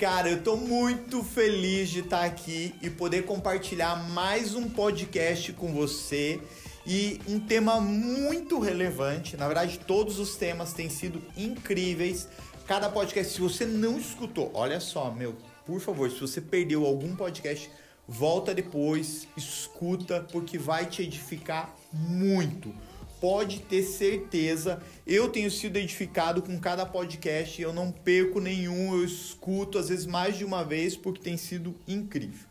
Cara, eu tô muito feliz de estar aqui e poder compartilhar mais um podcast com você e um tema muito relevante. Na verdade, todos os temas têm sido incríveis. Cada podcast, se você não escutou, olha só, meu, por favor, se você perdeu algum podcast, volta depois, escuta, porque vai te edificar muito pode ter certeza. Eu tenho sido edificado com cada podcast, eu não perco nenhum, eu escuto às vezes mais de uma vez porque tem sido incrível.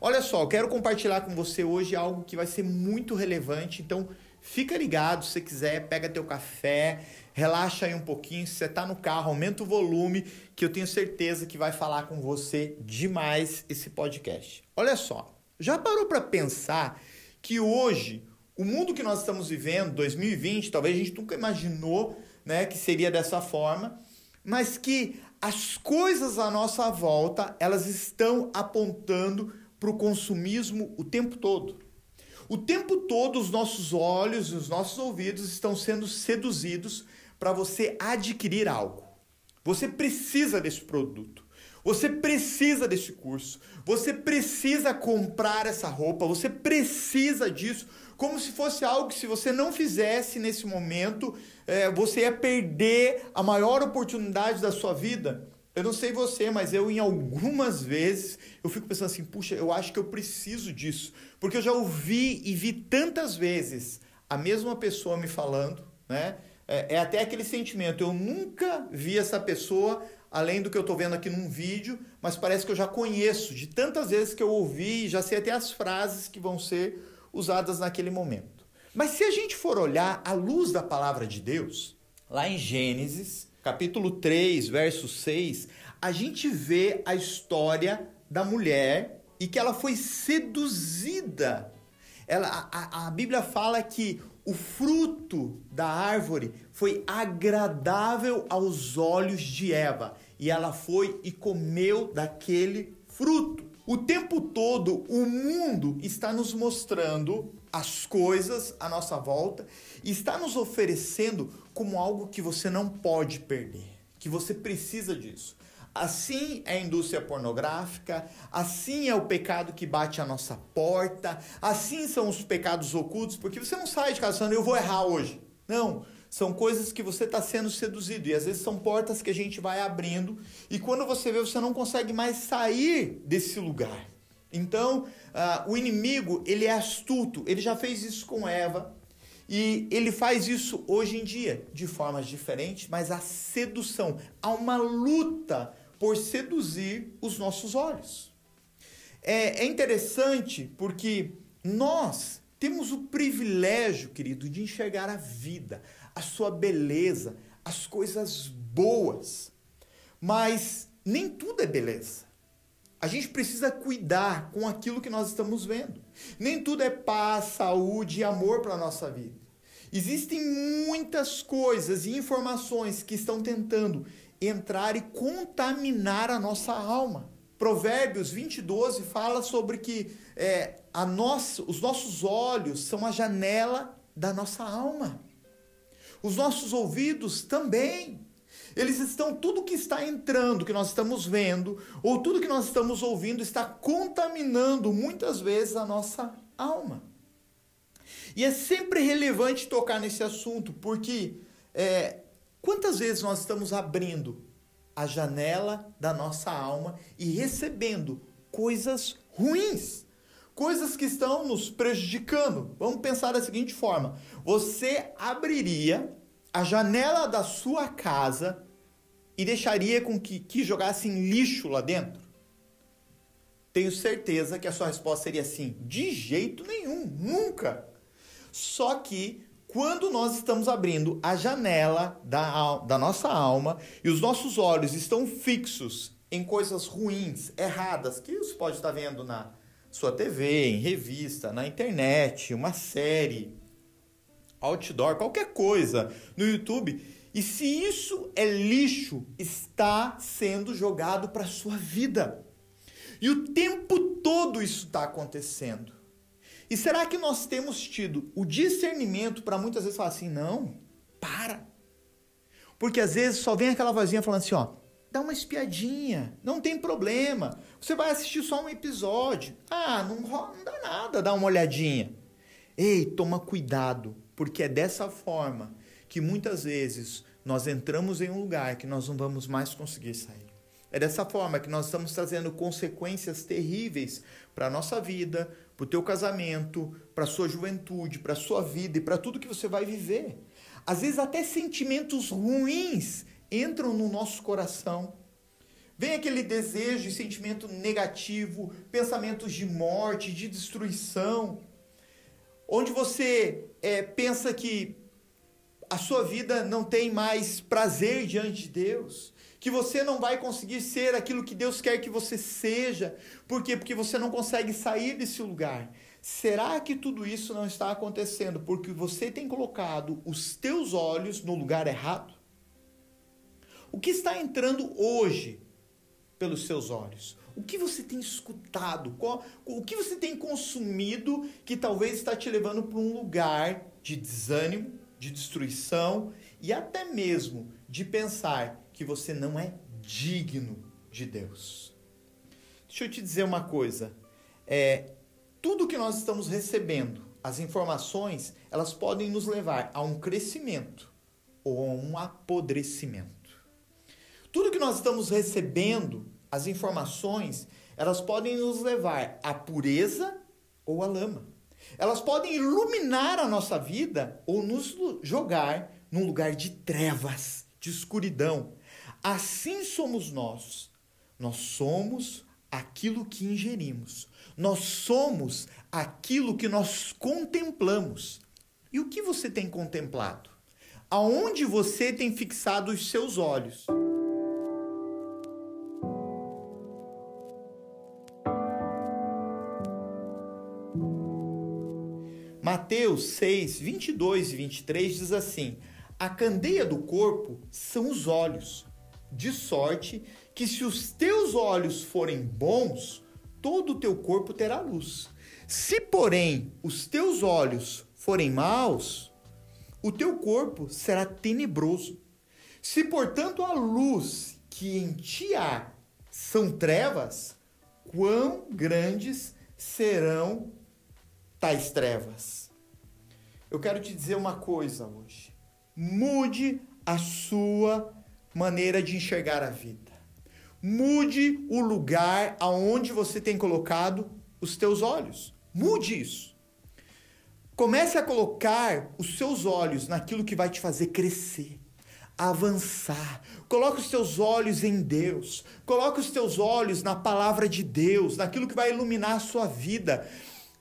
Olha só, quero compartilhar com você hoje algo que vai ser muito relevante, então fica ligado, se você quiser, pega teu café, relaxa aí um pouquinho, se você tá no carro, aumenta o volume, que eu tenho certeza que vai falar com você demais esse podcast. Olha só, já parou para pensar que hoje o mundo que nós estamos vivendo, 2020, talvez a gente nunca imaginou né, que seria dessa forma, mas que as coisas à nossa volta elas estão apontando para o consumismo o tempo todo. O tempo todo os nossos olhos e os nossos ouvidos estão sendo seduzidos para você adquirir algo. Você precisa desse produto. Você precisa desse curso. Você precisa comprar essa roupa. Você precisa disso como se fosse algo que se você não fizesse nesse momento, é, você ia perder a maior oportunidade da sua vida. Eu não sei você, mas eu em algumas vezes eu fico pensando assim, puxa, eu acho que eu preciso disso, porque eu já ouvi e vi tantas vezes a mesma pessoa me falando, né? É, é até aquele sentimento, eu nunca vi essa pessoa além do que eu estou vendo aqui num vídeo, mas parece que eu já conheço de tantas vezes que eu ouvi, já sei até as frases que vão ser usadas naquele momento. Mas se a gente for olhar à luz da palavra de Deus, lá em Gênesis, capítulo 3, verso 6, a gente vê a história da mulher e que ela foi seduzida. Ela, a, a Bíblia fala que o fruto da árvore foi agradável aos olhos de Eva e ela foi e comeu daquele fruto. O tempo todo o mundo está nos mostrando as coisas à nossa volta e está nos oferecendo como algo que você não pode perder, que você precisa disso. Assim é a indústria pornográfica, assim é o pecado que bate à nossa porta, assim são os pecados ocultos, porque você não sai de casa falando, eu vou errar hoje. Não, são coisas que você está sendo seduzido. E às vezes são portas que a gente vai abrindo. E quando você vê, você não consegue mais sair desse lugar. Então, uh, o inimigo, ele é astuto. Ele já fez isso com Eva. E ele faz isso hoje em dia, de formas diferentes, mas a sedução. Há uma luta por seduzir os nossos olhos. É, é interessante porque nós temos o privilégio, querido, de enxergar a vida, a sua beleza, as coisas boas. Mas nem tudo é beleza. A gente precisa cuidar com aquilo que nós estamos vendo. Nem tudo é paz, saúde e amor para a nossa vida. Existem muitas coisas e informações que estão tentando entrar e contaminar a nossa alma. Provérbios 20, 12 fala sobre que é, a nossa, os nossos olhos são a janela da nossa alma. Os nossos ouvidos também. Eles estão, tudo que está entrando, que nós estamos vendo, ou tudo que nós estamos ouvindo, está contaminando muitas vezes a nossa alma. E é sempre relevante tocar nesse assunto, porque é, quantas vezes nós estamos abrindo a janela da nossa alma e recebendo coisas ruins? coisas que estão nos prejudicando. Vamos pensar da seguinte forma: você abriria a janela da sua casa e deixaria com que, que jogassem lixo lá dentro? Tenho certeza que a sua resposta seria assim: de jeito nenhum, nunca. Só que quando nós estamos abrindo a janela da, da nossa alma e os nossos olhos estão fixos em coisas ruins, erradas, que você pode estar vendo na, sua TV, em revista, na internet, uma série, outdoor, qualquer coisa, no YouTube. E se isso é lixo, está sendo jogado para a sua vida. E o tempo todo isso está acontecendo. E será que nós temos tido o discernimento para muitas vezes falar assim, não, para. Porque às vezes só vem aquela vozinha falando assim, ó, dá uma espiadinha, não tem problema. Você vai assistir só um episódio. Ah, não, não dá nada, dá uma olhadinha. Ei, toma cuidado, porque é dessa forma que muitas vezes nós entramos em um lugar que nós não vamos mais conseguir sair. É dessa forma que nós estamos trazendo consequências terríveis para a nossa vida, para o teu casamento, para a sua juventude, para a sua vida e para tudo que você vai viver. Às vezes até sentimentos ruins entram no nosso coração. Vem aquele desejo e sentimento negativo, pensamentos de morte, de destruição, onde você é, pensa que a sua vida não tem mais prazer diante de Deus, que você não vai conseguir ser aquilo que Deus quer que você seja. Por quê? Porque você não consegue sair desse lugar. Será que tudo isso não está acontecendo porque você tem colocado os teus olhos no lugar errado? O que está entrando hoje pelos seus olhos? O que você tem escutado? O que você tem consumido que talvez está te levando para um lugar de desânimo, de destruição e até mesmo de pensar que você não é digno de Deus? Deixa eu te dizer uma coisa. É, tudo que nós estamos recebendo, as informações, elas podem nos levar a um crescimento ou a um apodrecimento. Tudo que nós estamos recebendo, as informações, elas podem nos levar à pureza ou à lama. Elas podem iluminar a nossa vida ou nos jogar num lugar de trevas, de escuridão. Assim somos nós. Nós somos aquilo que ingerimos. Nós somos aquilo que nós contemplamos. E o que você tem contemplado? Aonde você tem fixado os seus olhos? Mateus 6, 22 e 23 diz assim: A candeia do corpo são os olhos, de sorte que se os teus olhos forem bons, todo o teu corpo terá luz. Se, porém, os teus olhos forem maus, o teu corpo será tenebroso. Se, portanto, a luz que em ti há são trevas, quão grandes serão tais trevas. Eu quero te dizer uma coisa hoje. Mude a sua maneira de enxergar a vida. Mude o lugar aonde você tem colocado os teus olhos. Mude isso. Comece a colocar os seus olhos naquilo que vai te fazer crescer, avançar. Coloque os teus olhos em Deus. Coloque os teus olhos na palavra de Deus, naquilo que vai iluminar a sua vida.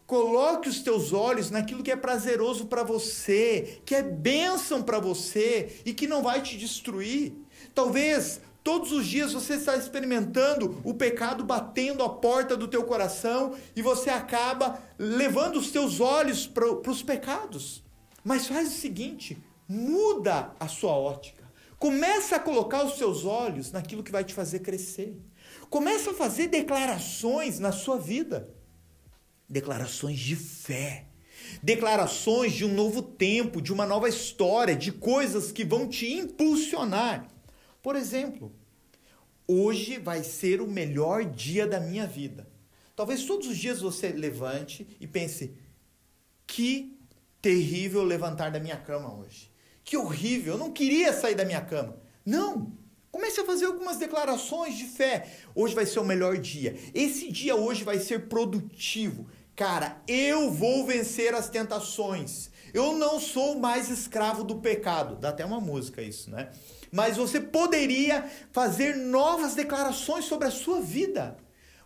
Coloque os teus olhos naquilo que é prazeroso para você, que é bênção para você e que não vai te destruir. Talvez todos os dias você está experimentando o pecado batendo a porta do teu coração e você acaba levando os teus olhos para os pecados. Mas faz o seguinte, muda a sua ótica. Começa a colocar os seus olhos naquilo que vai te fazer crescer. Começa a fazer declarações na sua vida declarações de fé, declarações de um novo tempo, de uma nova história, de coisas que vão te impulsionar. Por exemplo, hoje vai ser o melhor dia da minha vida. Talvez todos os dias você levante e pense: que terrível levantar da minha cama hoje. Que horrível, eu não queria sair da minha cama. Não! Comece a fazer algumas declarações de fé. Hoje vai ser o melhor dia. Esse dia hoje vai ser produtivo. Cara, eu vou vencer as tentações. Eu não sou mais escravo do pecado. Dá até uma música isso, né? Mas você poderia fazer novas declarações sobre a sua vida.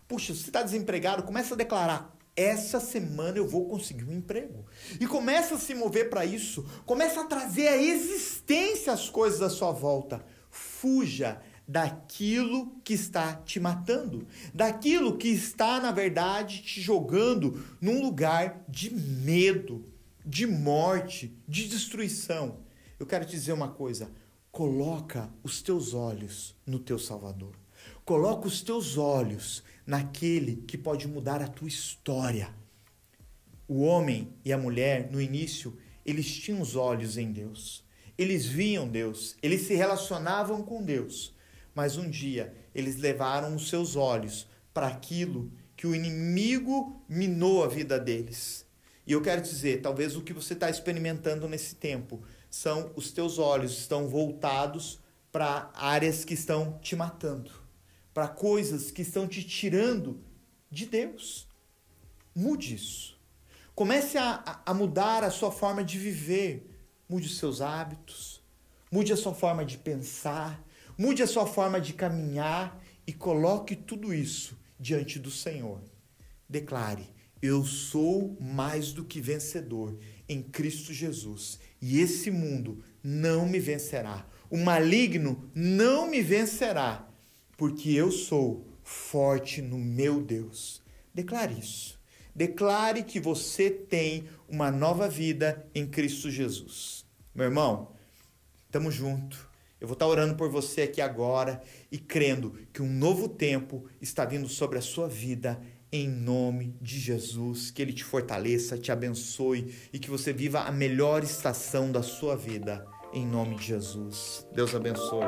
Puxa, você está desempregado, começa a declarar: essa semana eu vou conseguir um emprego. E começa a se mover para isso. Começa a trazer a existência as coisas à sua volta. Fuja daquilo que está te matando, daquilo que está, na verdade, te jogando num lugar de medo, de morte, de destruição. Eu quero te dizer uma coisa: coloca os teus olhos no teu Salvador. Coloca os teus olhos naquele que pode mudar a tua história. O homem e a mulher, no início, eles tinham os olhos em Deus. Eles viam Deus, eles se relacionavam com Deus mas um dia eles levaram os seus olhos para aquilo que o inimigo minou a vida deles. E eu quero dizer, talvez o que você está experimentando nesse tempo são os teus olhos estão voltados para áreas que estão te matando, para coisas que estão te tirando de Deus. Mude isso. Comece a, a mudar a sua forma de viver. Mude os seus hábitos. Mude a sua forma de pensar. Mude a sua forma de caminhar e coloque tudo isso diante do Senhor. Declare: Eu sou mais do que vencedor em Cristo Jesus, e esse mundo não me vencerá. O maligno não me vencerá, porque eu sou forte no meu Deus. Declare isso. Declare que você tem uma nova vida em Cristo Jesus. Meu irmão, estamos juntos. Eu vou estar orando por você aqui agora e crendo que um novo tempo está vindo sobre a sua vida em nome de Jesus. Que Ele te fortaleça, te abençoe e que você viva a melhor estação da sua vida em nome de Jesus. Deus abençoe.